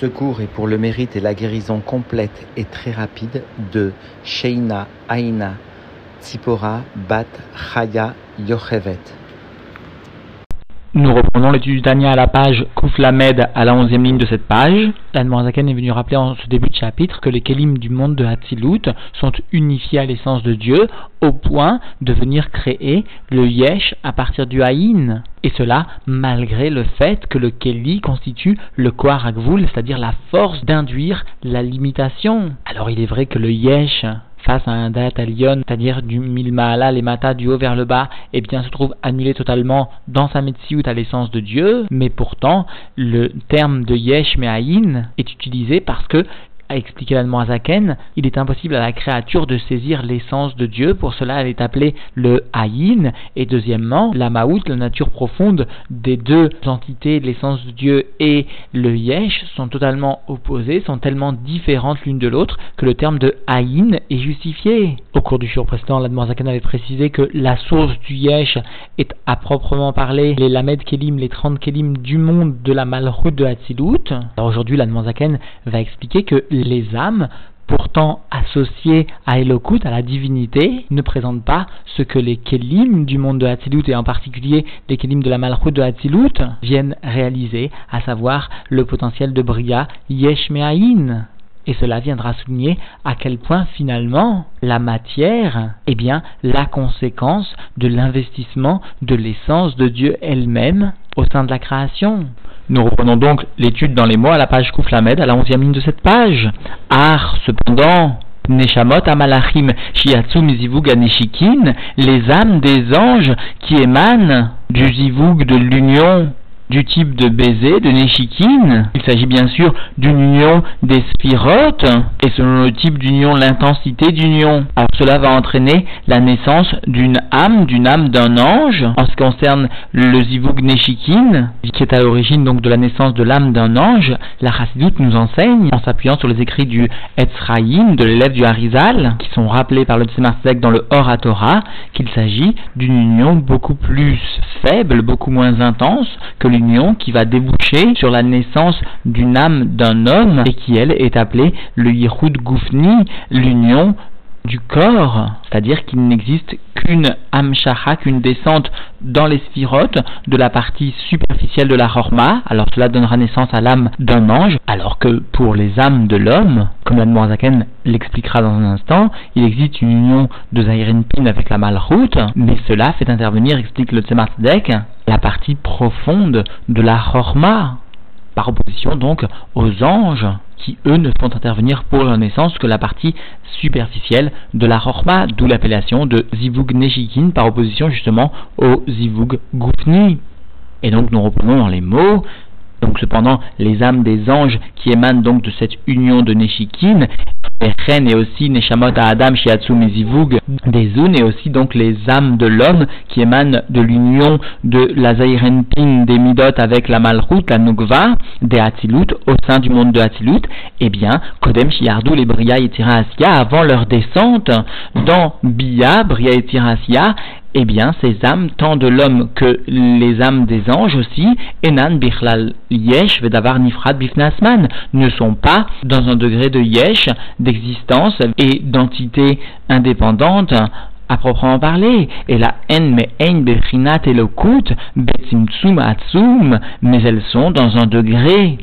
Ce cours est pour le mérite et la guérison complète et très rapide de Sheina Aina Tzipora Bat Chaya Yochevet. Nous reprenons l'étude du Tania à la page Kouflamed à la onzième ligne de cette page. L'Anne est venu rappeler en ce début de chapitre que les kelim du monde de Hatzilut sont unifiés à l'essence de Dieu au point de venir créer le Yesh à partir du Haïn. Et cela malgré le fait que le Keli constitue le Koharakvul, c'est-à-dire la force d'induire la limitation. Alors il est vrai que le Yesh face à un Lyon, c'est-à-dire du milmaala, les matas du haut vers le bas, eh bien se trouve annulé totalement dans sa ou à l'essence de Dieu, mais pourtant le terme de yesh est utilisé parce que a expliqué Zaken, il est impossible à la créature de saisir l'essence de Dieu, pour cela elle est appelée le Haïn, et deuxièmement, la Maout, la nature profonde des deux entités, l'essence de Dieu et le Yesh, sont totalement opposées, sont tellement différentes l'une de l'autre, que le terme de Haïn est justifié. Au cours du jour précédent, Zaken avait précisé que la source du Yesh est à proprement parler les Lamed Kelim, les 30 Kelim du monde de la Malroute de Hatzilut. Aujourd'hui, Zaken va expliquer que les âmes, pourtant associées à Elokut, à la divinité, ne présentent pas ce que les Kelim du monde de Hatzilut, et en particulier les Kelim de la Malchut de Hatzilut, viennent réaliser, à savoir le potentiel de Bria Yesh Et cela viendra souligner à quel point finalement la matière est bien la conséquence de l'investissement de l'essence de Dieu elle-même au sein de la création. Nous reprenons donc l'étude dans les mots à la page Kouflamed, à la onzième ligne de cette page. Ar, cependant, Neshamot Amalachim Shiatsum Zivug les âmes des anges qui émanent du Zivug de l'union du type de baiser, de Neshikin. Il s'agit bien sûr d'une union des sphirotes, et selon le type d'union, l'intensité d'union. Alors cela va entraîner la naissance d'une âme, d'une âme d'un ange. En ce qui concerne le Zivug Neshikin, qui est à l'origine donc de la naissance de l'âme d'un ange, la Chassidut nous enseigne, en s'appuyant sur les écrits du Etzraïm, de l'élève du Harizal, qui sont rappelés par le Tzemar dans le Hor Torah, qu'il s'agit d'une union beaucoup plus faible, beaucoup moins intense que l'union qui va déboucher sur la naissance d'une âme d'un homme et qui, elle, est appelée le Yehud Goufni, l'union du corps, c'est-à-dire qu'il n'existe qu'une amshacha, qu'une descente dans les sphirotes de la partie superficielle de la horma, alors cela donnera naissance à l'âme d'un ange, alors que pour les âmes de l'homme, comme la Zaken l'expliquera dans un instant, il existe une union de Pin avec la malroute, mais cela fait intervenir, explique le Tzemar la partie profonde de la horma, par opposition donc aux anges qui eux ne font intervenir pour leur naissance que la partie superficielle de la Chorma, d'où l'appellation de Zivug Neshikin par opposition justement au Zivug Gufni. Et donc nous reprenons dans les mots, donc cependant les âmes des anges qui émanent donc de cette union de Neshikin Echen et aussi Neshamot à Adam Shiatsu Mizivug des et aussi donc les âmes de l'homme qui émanent de l'union de la Zairenpin des Midot avec la Malchut, la Nukva des Hatzilut au sein du monde de Hatzilut, eh bien, Kodem Shiardou les Bria et Tirasia avant leur descente dans Bia, Bria et Tirasia, eh bien, ces âmes, tant de l'homme que les âmes des anges aussi, Enan Bichlal Yesh Vedavar Nifrad Bifnasman, ne sont pas dans un degré de Yesh, d'existence et d'entité indépendante à proprement parler. Et la haine mais ein bechinat elokut betzimtsum atsum, mais elles sont dans un degré,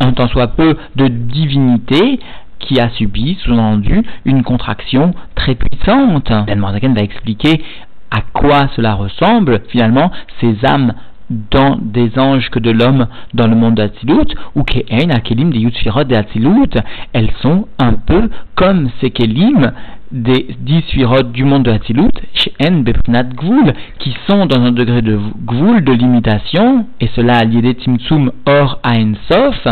un tant soit peu, de divinité qui a subi, sous-entendu, une contraction très puissante. Dan va expliquer à quoi cela ressemble finalement ces âmes dans des anges que de l'homme dans le monde d'Atzilut, ou Ke'en, Akelim, des Yutsfirot, des elles sont un peu comme ces Kelim des dix Sfirot du monde de Hatzilut, She'en Bepnat Gvul, qui sont dans un degré de Gvul, de limitation, et cela à l'idée Timtsum Or Sof,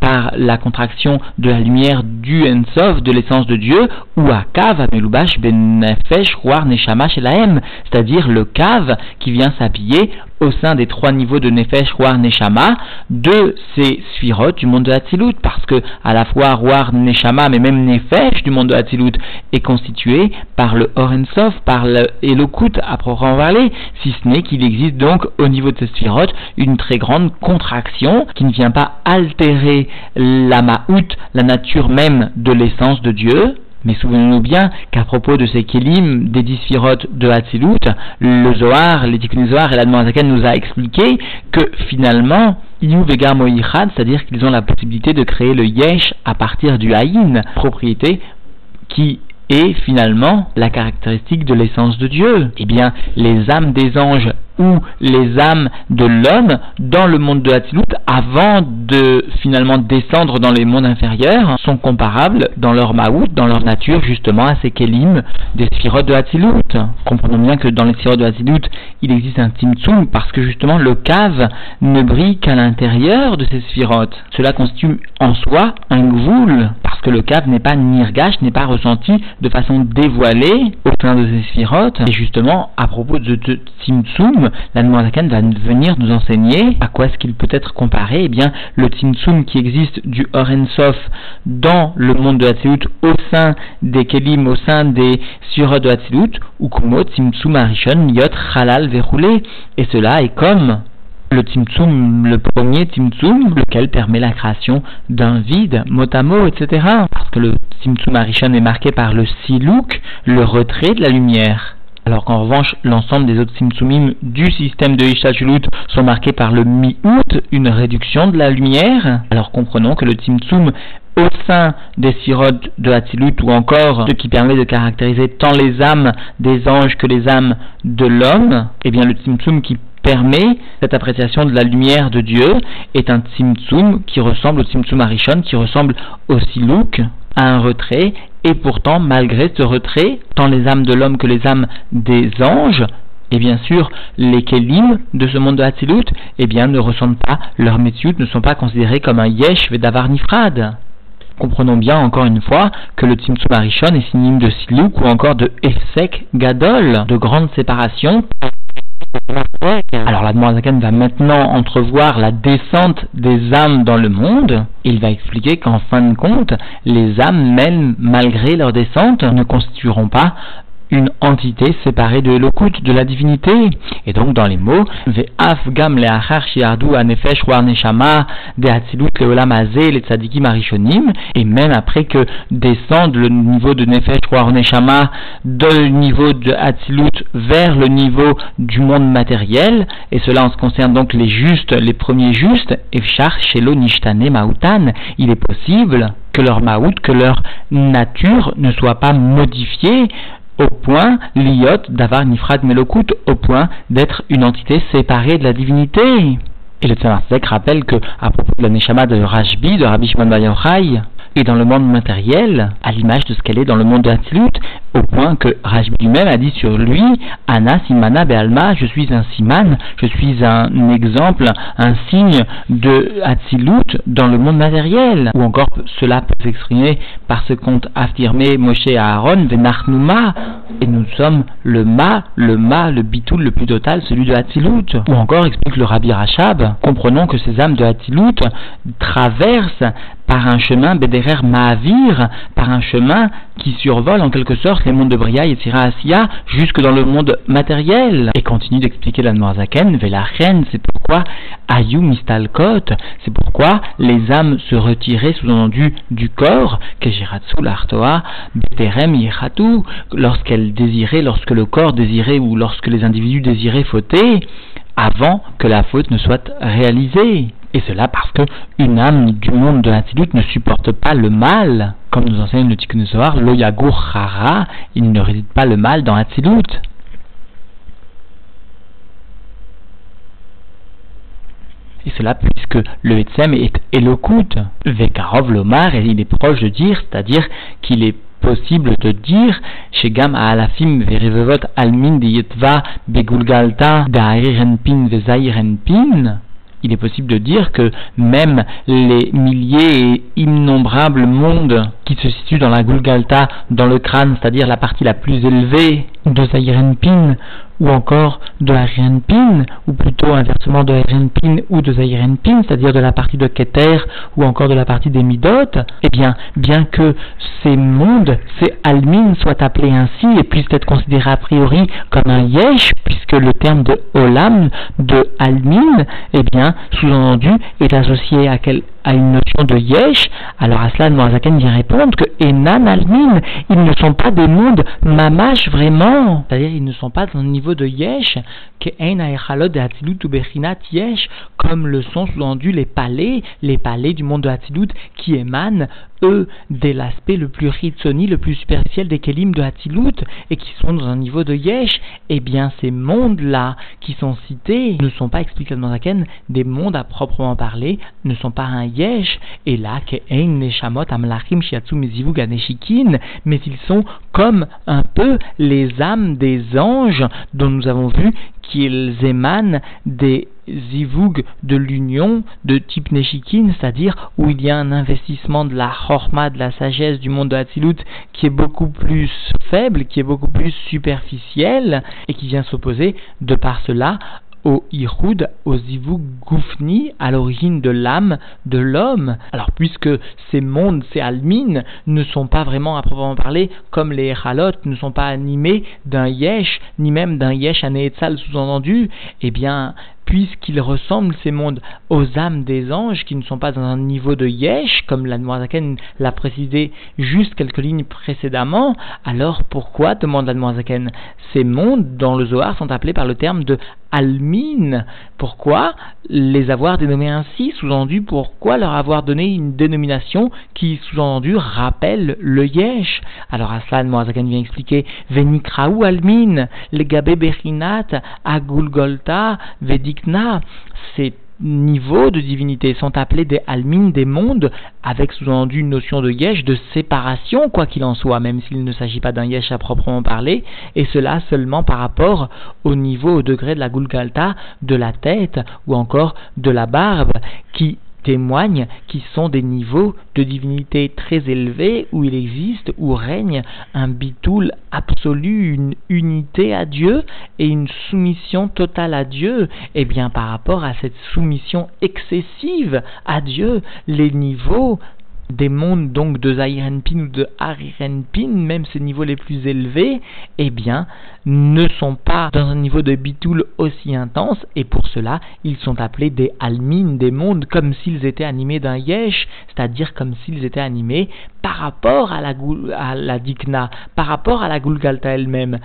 par la contraction de la lumière du Ensof, de l'essence de Dieu, ou à Kav, Amelubash Ben Nefesh, Ruar Neshama Shelaem, c'est-à-dire le Kav qui vient s'habiller au sein des trois niveaux de Nefesh, Roar, Neshama, de ces Sphirot du monde de Hatzilut, parce que à la fois Roar, Neshama, mais même Nefesh du monde de Hatzilut est constitué par le Orensov, par le Elokut à proprement parler, si ce n'est qu'il existe donc au niveau de ces Sphirot une très grande contraction qui ne vient pas altérer la Ma'out, la nature même de l'essence de Dieu, mais souvenons-nous bien qu'à propos de ces kélim des disphirotes de Hatzilut, le Zohar, les Zohar et la nous a expliqué que finalement, Iyu Vega Moïchad, c'est-à-dire qu'ils ont la possibilité de créer le Yesh à partir du Haïn, propriété qui est finalement la caractéristique de l'essence de Dieu. Eh bien, les âmes des anges ou les âmes de l'homme dans le monde de Hatzilut, avant de finalement descendre dans les mondes inférieurs, sont comparables dans leur maout, dans leur nature, justement à ces kélim des sphirotes de Hatzilut. Comprenons bien que dans les sphirotes de Hatzilut, il existe un timtsum parce que justement le cave ne brille qu'à l'intérieur de ces sphirotes. Cela constitue en soi un gvoul, parce que le cave n'est pas nirgash, n'est pas ressenti de façon dévoilée au sein de ces sphirotes. Et justement, à propos de timtsum, Zaken va venir nous enseigner à quoi est-ce qu'il peut être comparé. Eh bien, le Tzimtzum qui existe du Sof dans le monde de Hatzilut au sein des Kelim, au sein des Surah de Hatzilut, ou Kumo Tzimtzum Arishon Yot Halal Verroulé. Et cela est comme le Tzimtzum, le premier Tzimtzum, lequel permet la création d'un vide, mot etc. Parce que le Tzimtzum Arishon est marqué par le Silouk, le retrait de la lumière alors qu'en revanche, l'ensemble des autres simtsumim du système de Ishachulut sont marqués par le mi-out, une réduction de la lumière. Alors comprenons que le Tzimtzum au sein des sirotes de Hatzilut ou encore ce qui permet de caractériser tant les âmes des anges que les âmes de l'homme, eh bien le Tzimtzum qui permet cette appréciation de la lumière de Dieu est un Tzimtzum qui ressemble au Tzimtzum Arishon, qui ressemble au Silouk, à un retrait et pourtant, malgré ce retrait, tant les âmes de l'homme que les âmes des anges, et bien sûr, les kelim de ce monde de Hatzilut, eh bien, ne ressentent pas leur métier, ne sont pas considérés comme un yesh vedavar nifrad. Comprenons bien encore une fois que le Tzimtzum Arishon est synonyme de Silouk ou encore de Efsek Gadol, de grande séparation alors la Zaken va maintenant entrevoir la descente des âmes dans le monde. Il va expliquer qu'en fin de compte, les âmes, même malgré leur descente, ne constitueront pas une entité séparée de l'okut, de la divinité. Et donc dans les mots, Ve'af gam shiardu anefesh war neshama tzadikim arishonim, et même après que descende le niveau de nefesh war neshama niveau de hatzilut vers le niveau du monde matériel, et cela en ce concerne donc les justes, les premiers justes, efshar shelo nishtane mautan, il est possible que leur maout, que leur nature ne soit pas modifiée au point, l'iot d'avoir nifrad melokut, au point d'être une entité séparée de la divinité. Et le Tzemach rappelle que, à propos de la Neshama de Rajbi, de Rabbi Shimon Bar et dans le monde matériel, à l'image de ce qu'elle est dans le monde de au point que Rajbi lui-même a dit sur lui, Anna Simana Be'alma, je suis un Siman, je suis un exemple, un signe de Hatzilut dans le monde matériel. Ou encore, cela peut s'exprimer par ce qu'ont affirmé Moshe et Aaron, Venachnuma, et nous sommes le Ma, le Ma, le Bitoul le plus total, celui de Hatzilut. Ou encore, explique le Rabbi Rachab, comprenons que ces âmes de Hatzilut traversent par un chemin Bederer Mahavir, par un chemin qui survole en quelque sorte les mondes de Bria et Asiya jusque dans le monde matériel. Et continue d'expliquer la Noirzaken, Velachen, c'est pourquoi Ayu Mistalkot, c'est pourquoi les âmes se retiraient sous-entendu du corps, Kejiratsu l'Artoa, Beterem Yiratu, lorsqu'elles désiraient, lorsque le corps désirait ou lorsque les individus désiraient fauter, avant que la faute ne soit réalisée. Et cela parce que une âme du monde de l'Institut ne supporte pas le mal, comme nous enseigne le Tikkun Zohar, lo yagur hara, il ne réside pas le mal dans l'Institut. Et cela puisque le Etzem est Elokut, Vekarov Lomar, et il est proche de dire, c'est-à-dire qu'il est possible de dire chez Gam Almin Yetva Begulgalta il est possible de dire que même les milliers et innombrables mondes qui se situe dans la Gulgalta, dans le crâne, c'est-à-dire la partie la plus élevée de Zayirenpin, ou encore de Arienpin, ou plutôt inversement de Arienpin ou de Zayirenpin, c'est-à-dire de la partie de Keter, ou encore de la partie des Midot, eh bien, bien que ces mondes, ces Almin soient appelés ainsi et puissent être considérés a priori comme un Yesh, puisque le terme de Olam, de Almin, eh bien, sous-entendu, est associé à, à une notion de Yesh, alors à cela, Moazaken vient répondre que Enan Almin, ils ne sont pas des mondes mamash vraiment, c'est-à-dire ils ne sont pas dans le niveau de Yesh, que Yesh, comme le sont sous-entendu les palais, les palais du monde de Hatilut qui émanent, eux, de l'aspect le plus ritsoni, le plus superficiel des Kelim de Hatilut, et qui sont dans un niveau de Yesh, eh bien ces mondes-là qui sont cités ne sont pas expliqués Zaken des mondes à proprement parler, ne sont pas un Yesh, et là, que Neshamot Amlachim Shiatsu Ganeshikin, mais ils sont comme un peu les âmes des anges dont nous avons vu qu'ils émanent des zivug de l'union de type Neshikin, c'est-à-dire où il y a un investissement de la chorma, de la sagesse du monde de Hatzilut qui est beaucoup plus faible, qui est beaucoup plus superficiel et qui vient s'opposer de par cela au Ihoud, au Zivug Goufni, à l'origine de l'âme de l'homme. Alors, puisque ces mondes, ces almines, ne sont pas vraiment à proprement parler comme les Echalot, ne sont pas animés d'un Yesh, ni même d'un Yesh anéetzal sous-entendu, eh bien, puisqu'ils ressemblent ces mondes aux âmes des anges qui ne sont pas dans un niveau de yesh, comme la Noirzaken l'a précisé juste quelques lignes précédemment, alors pourquoi, demande la Noirzaken, ces mondes dans le Zohar sont appelés par le terme de almin? Pourquoi les avoir dénommés ainsi? Sous-entendu, pourquoi leur avoir donné une dénomination qui, sous-entendu, rappelle le yesh? Alors Aslan Noirzaken vient expliquer Venikraou almin, agulgolta, vedik ces niveaux de divinité sont appelés des almines des mondes, avec sous-entendu une notion de yesh, de séparation, quoi qu'il en soit, même s'il ne s'agit pas d'un yesh à proprement parler, et cela seulement par rapport au niveau, au degré de la gulgalta, de la tête, ou encore de la barbe, qui témoignent qui sont des niveaux de divinité très élevés où il existe, où règne un bitoul absolu, une unité à Dieu et une soumission totale à Dieu. Et eh bien par rapport à cette soumission excessive à Dieu, les niveaux des mondes donc de Zairenpin ou de Harirenpin, même ces niveaux les plus élevés, eh bien, ne sont pas dans un niveau de bitoul aussi intense, et pour cela, ils sont appelés des almines, des mondes, comme s'ils étaient animés d'un yesh, c'est-à-dire comme s'ils étaient animés par rapport à la, à la dikna, par rapport à la gulgalta elle-même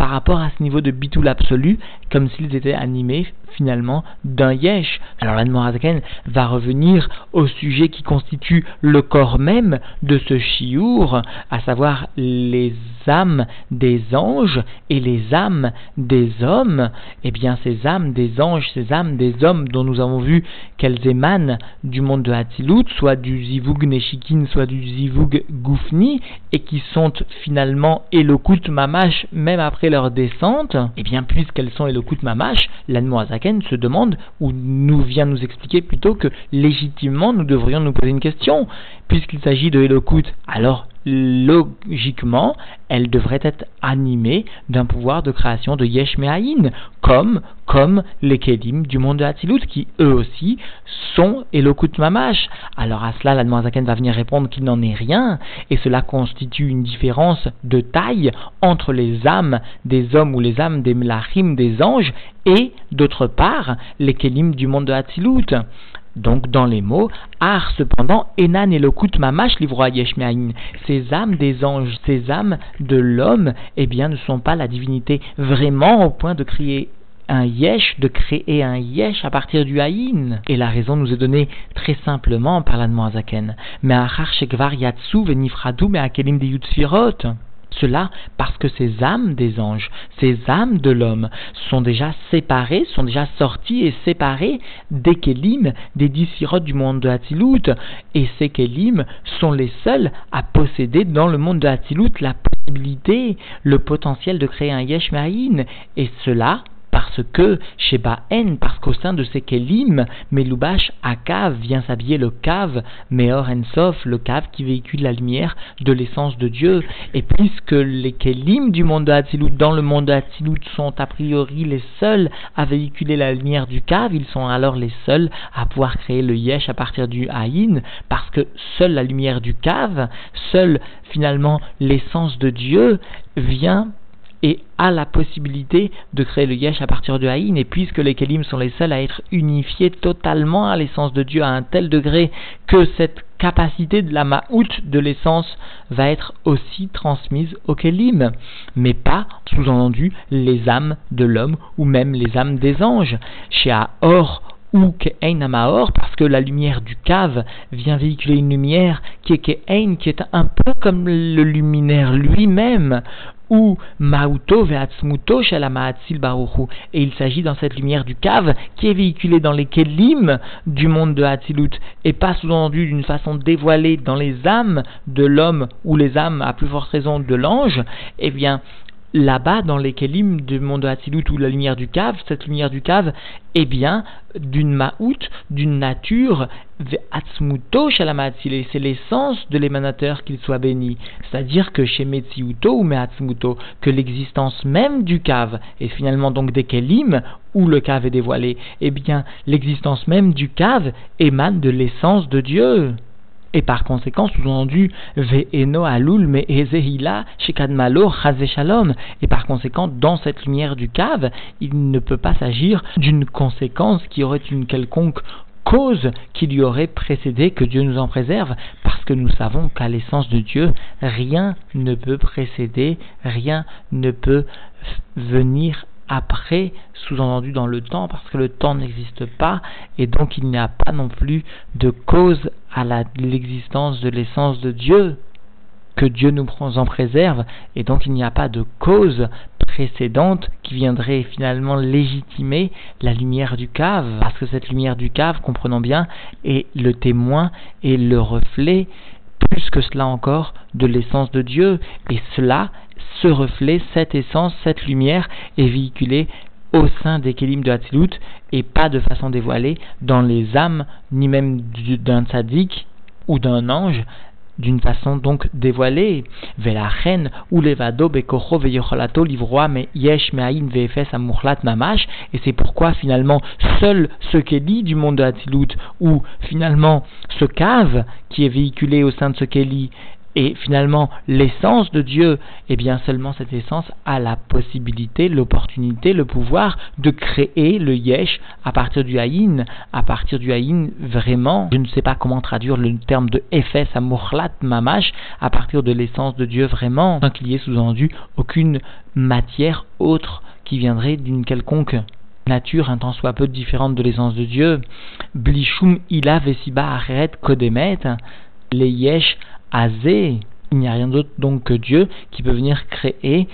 par rapport à ce niveau de bitoul absolu, comme s'ils étaient animés finalement d'un yesh. Alors l'Anmorazaken va revenir au sujet qui constitue le corps même de ce chiour, à savoir les âmes des anges et les âmes des hommes. Eh bien ces âmes des anges, ces âmes des hommes dont nous avons vu qu'elles émanent du monde de Hatzilut, soit du zivug neshikin, soit du zivug goufni, et qui sont finalement elokut mamash même après leur descente, eh bien, puisqu'elles sont Elokut Mamash, se demande, ou nous vient nous expliquer plutôt que légitimement nous devrions nous poser une question. Puisqu'il s'agit de Elokut, alors logiquement, elle devrait être animée d'un pouvoir de création de Yesh comme, comme les Kedim du monde de Hatzilut, qui eux aussi sont Elokut Mamash. Alors à cela, la va venir répondre qu'il n'en est rien, et cela constitue une différence de taille entre les âmes des hommes ou les âmes des Mlachim, des anges, et d'autre part, les Kedim du monde de Hatzilut. Donc dans les mots, Ar cependant, Enan Elokut Mamash livra Yeshmeaïn. Ces âmes des anges, ces âmes de l'homme, eh bien ne sont pas la divinité vraiment au point de créer un yesh, de créer un yesh à partir du haïn. Et la raison nous est donnée très simplement par la Mais Achar Shekvar Yatsu Venifradu Me Akelim de. Cela parce que ces âmes des anges, ces âmes de l'homme sont déjà séparées, sont déjà sorties et séparées des Kélim, des dix du monde de Hatzilut. Et ces Kélim sont les seuls à posséder dans le monde de Hatzilut la possibilité, le potentiel de créer un Yesh Et cela parce que chez Baen, parce qu'au sein de ces Kelim, Melubash Akav vient s'habiller le cave, Meor Ensof, le cave qui véhicule la lumière de l'essence de Dieu. Et puisque les Kelim du monde de Hatzilut, dans le monde de Hatzilut, sont a priori les seuls à véhiculer la lumière du cave, ils sont alors les seuls à pouvoir créer le Yesh à partir du Haïn, parce que seule la lumière du cave, seule finalement l'essence de Dieu vient et a la possibilité de créer le yesh à partir de Haïn, et puisque les Kelim sont les seuls à être unifiés totalement à l'essence de Dieu à un tel degré que cette capacité de la Ma'out de l'essence va être aussi transmise aux Kelim, mais pas, sous-entendu, les âmes de l'homme ou même les âmes des anges. Chez Aor ou Amaor, parce que la lumière du cave vient véhiculer une lumière qui est Ke'ein, qui est un peu comme le luminaire lui-même, ou Mauto Veatzmuto. Et il s'agit dans cette lumière du cave qui est véhiculée dans les Kelim du monde de Hatzilut et pas sous-entendu d'une façon dévoilée dans les âmes de l'homme ou les âmes à plus forte raison de l'ange, eh bien, là-bas, dans les Kélim du monde de Hatzilut ou la lumière du cave, cette lumière du cave est bien d'une ma'out, d'une nature, Atzmuto Shalamatzile, c'est l'essence de l'émanateur qu'il soit béni. C'est-à-dire que chez Metsiuto ou Meatzmuto, que l'existence même du cave, est finalement donc des Kélim, où le cave est dévoilé, eh bien, l'existence même du cave émane de l'essence de Dieu. Et par conséquent, sous-entendu, ve'eno alul me ezehila shekadmalo shalom. Et par conséquent, dans cette lumière du cave, il ne peut pas s'agir d'une conséquence qui aurait une quelconque cause qui lui aurait précédé, que Dieu nous en préserve, parce que nous savons qu'à l'essence de Dieu, rien ne peut précéder, rien ne peut venir après, sous-entendu dans le temps, parce que le temps n'existe pas, et donc il n'y a pas non plus de cause à l'existence de l'essence de Dieu, que Dieu nous en préserve, et donc il n'y a pas de cause précédente qui viendrait finalement légitimer la lumière du cave, parce que cette lumière du cave, comprenons bien, est le témoin et le reflet, plus que cela encore, de l'essence de Dieu, et cela ce reflet, cette essence, cette lumière est véhiculée au sein des Kélim de Hatzilut et pas de façon dévoilée dans les âmes, ni même d'un tzaddik ou d'un ange, d'une façon donc dévoilée. reine ou levado bekocho veyocholato livroa me yesh me'ain vefes amurlat mamash. Et c'est pourquoi finalement seul ce Kéli du monde de Hatzilut ou finalement ce cave qui est véhiculé au sein de ce Kéli et finalement, l'essence de Dieu, eh bien seulement cette essence a la possibilité, l'opportunité, le pouvoir de créer le yesh à partir du haïn, à partir du haïn vraiment, je ne sais pas comment traduire le terme de efes amurlat mamash, à partir de l'essence de Dieu vraiment, sans qu'il y ait sous-entendu aucune matière autre qui viendrait d'une quelconque nature un tant soit peu différente de l'essence de Dieu. Blishum ila vesiba aret kodemet, les yesh Azé. Il n'y a rien d'autre donc que Dieu qui peut venir créer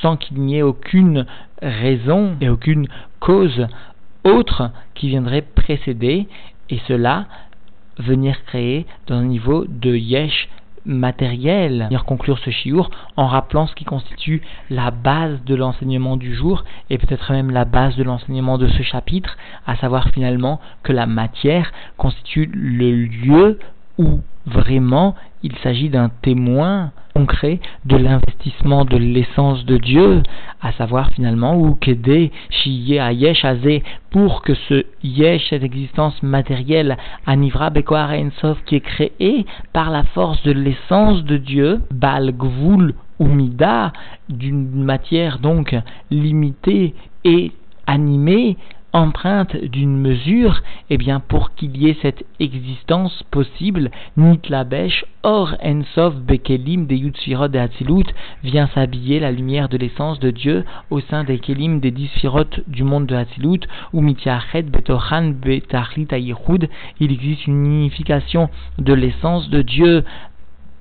sans qu'il n'y ait aucune raison et aucune cause autre qui viendrait précéder et cela venir créer dans un niveau de yesh matériel. Venir conclure ce chiour en rappelant ce qui constitue la base de l'enseignement du jour et peut-être même la base de l'enseignement de ce chapitre, à savoir finalement que la matière constitue le lieu où vraiment il s'agit d'un témoin concret de l'investissement de l'essence de Dieu, à savoir finalement ou qu'aider Shiye à Yesh pour que ce Yesh, cette existence matérielle, Anivra Bekoar qui est créé par la force de l'essence de Dieu, Bal Gvul ou Mida, d'une matière donc limitée et animée, empreinte d'une mesure, eh bien pour qu'il y ait cette existence possible, Nitlabesh, Or Ensof Bekelim des Yutsfirot de Hatzilut vient s'habiller la lumière de l'essence de Dieu au sein des Kelim des dix du monde de Hatzilut, ou Mitiachet Betochan Betachlit il existe une unification de l'essence de Dieu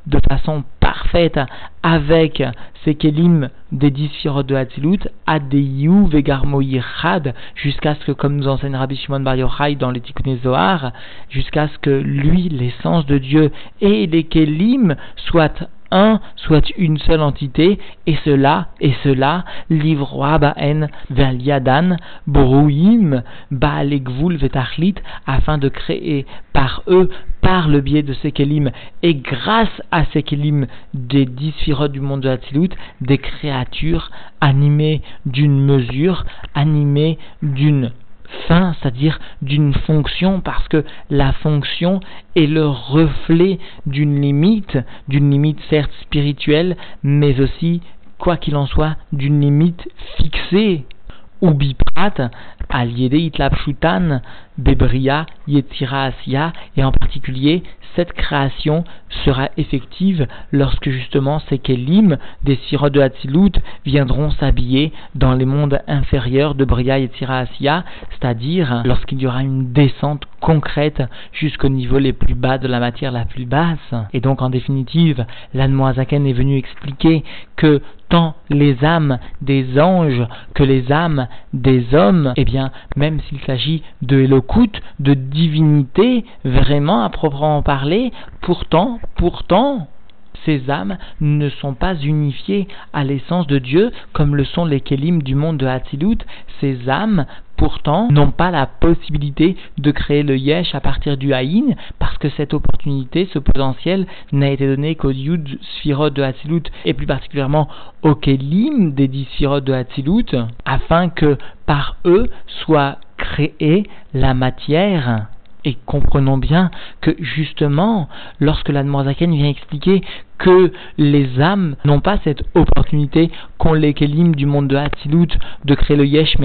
de façon parfaite avec ces kelim des dix de Hatzilut, Adeyu Vegarmo jusqu'à ce que, comme nous enseigne Rabbi Shimon Bar Yochai dans les Zohar, jusqu'à ce que lui, l'essence de Dieu et les kelim soient soit une seule entité, et cela, et cela, livroa ba'en brouim, ba'alegvul vetachlit, afin de créer par eux, par le biais de ces kelim, et grâce à ces kelim des dix du monde de Hatzilut, des créatures animées d'une mesure, animées d'une fin, c'est-à-dire d'une fonction, parce que la fonction est le reflet d'une limite, d'une limite certes spirituelle, mais aussi, quoi qu'il en soit, d'une limite fixée ou biprat, bebria, yetira asya, et en particulier cette création sera effective lorsque justement ces kelim des sirops de Hatzilut viendront s'habiller dans les mondes inférieurs de Bria et Tiraasia, c'est-à-dire lorsqu'il y aura une descente concrète jusqu'au niveau les plus bas de la matière la plus basse. Et donc en définitive, l'Anmoazaken est venu expliquer que tant les âmes des anges que les âmes des hommes, eh bien, même s'il s'agit de Elokut, de divinité, vraiment à proprement parler, pourtant, pourtant, ces âmes ne sont pas unifiées à l'essence de Dieu comme le sont les Kélim du monde de Hatzilut. Ces âmes pourtant n'ont pas la possibilité de créer le yesh à partir du haïn parce que cette opportunité, ce potentiel n'a été donné qu'au yud sphirot de Hatzilut et plus particulièrement au kelim des dix de Hatzilut afin que par eux soit créée la matière et comprenons bien que justement, lorsque la Zaken vient expliquer que les âmes n'ont pas cette opportunité qu'ont les Kélim du monde de Hatzilut de créer le Yesh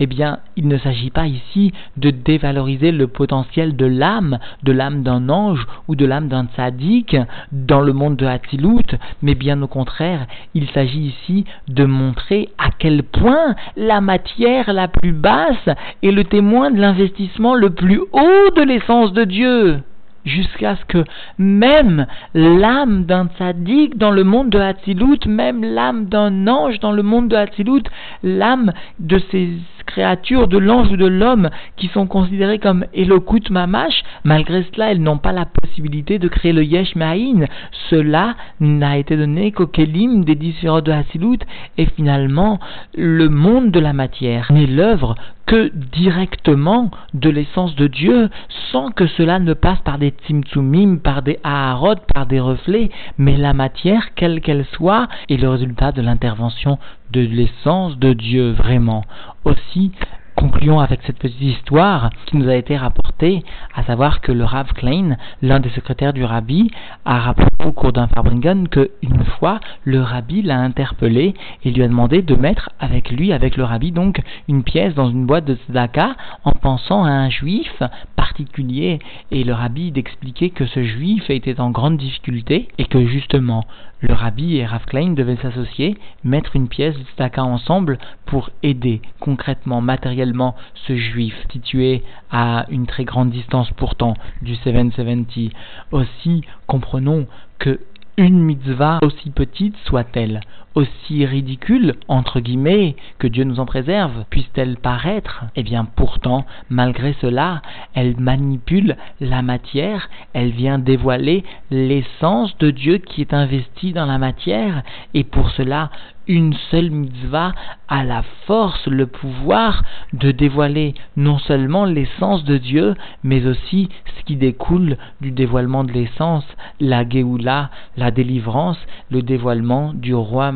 eh bien, il ne s'agit pas ici de dévaloriser le potentiel de l'âme, de l'âme d'un ange ou de l'âme d'un tzaddik dans le monde de Hatzilut, mais bien au contraire, il s'agit ici de montrer à quel point la matière la plus basse est le témoin de l'investissement le plus haut de l'essence de Dieu jusqu'à ce que même l'âme d'un tzaddik dans le monde de Hatzilut, même l'âme d'un ange dans le monde de Hatzilut, l'âme de ces créatures, de l'ange ou de l'homme qui sont considérées comme Elokut Mamash, malgré cela, elles n'ont pas la possibilité de créer le Yesh Ma'in. Cela n'a été donné qu'au Kelim des différents de Hasilut et finalement le monde de la matière n'est l'œuvre que directement de l'essence de Dieu, sans que cela ne passe par des tzimtzumim, par des aharot, par des reflets, mais la matière, quelle qu'elle soit, est le résultat de l'intervention de l'essence de Dieu vraiment. Aussi, concluons avec cette petite histoire qui nous a été rapportée, à savoir que le Rav Klein, l'un des secrétaires du Rabbi, a rappelé au cours d'un Farbringen que une fois le Rabbi l'a interpellé et lui a demandé de mettre avec lui, avec le Rabbi, donc une pièce dans une boîte de tzedaka en pensant à un juif particulier et le Rabbi d'expliquer que ce juif était en grande difficulté et que justement le rabbi et Rav Klein devaient s'associer, mettre une pièce de tzedaka ensemble pour aider concrètement, matériellement ce juif situé à une très grande distance pourtant du 770. Aussi, comprenons que une mitzvah, aussi petite soit-elle, aussi ridicule, entre guillemets, que Dieu nous en préserve, puisse-t-elle paraître, eh bien pourtant, malgré cela, elle manipule la matière, elle vient dévoiler l'essence de Dieu qui est investie dans la matière, et pour cela, une seule mitzvah a la force, le pouvoir de dévoiler non seulement l'essence de Dieu, mais aussi ce qui découle du dévoilement de l'essence, la Géoula, la délivrance, le dévoilement du roi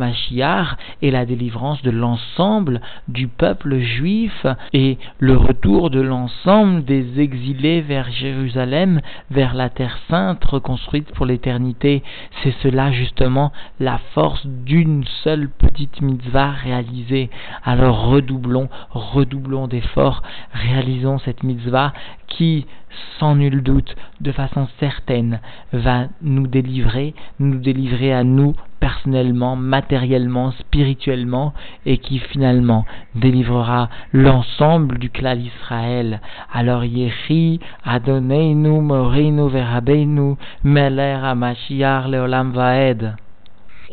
Et la délivrance de l'ensemble du peuple juif et le retour de l'ensemble des exilés vers Jérusalem, vers la terre sainte reconstruite pour l'éternité. C'est cela justement la force d'une seule petite mitzvah réalisée. Alors redoublons, redoublons d'efforts, réalisons cette mitzvah qui, sans nul doute, de façon certaine, va nous délivrer, nous délivrer à nous personnellement, matériellement, spirituellement, et qui finalement délivrera l'ensemble du clan d'Israël. Alors Yehi, Adoneinu, Moreinu, Verabeinu, Meler, Amashiach, Leolam Vaed.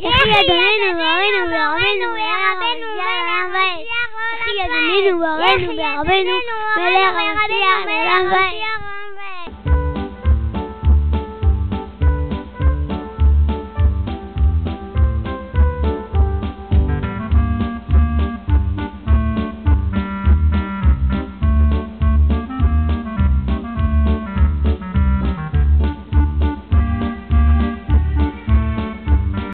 Merci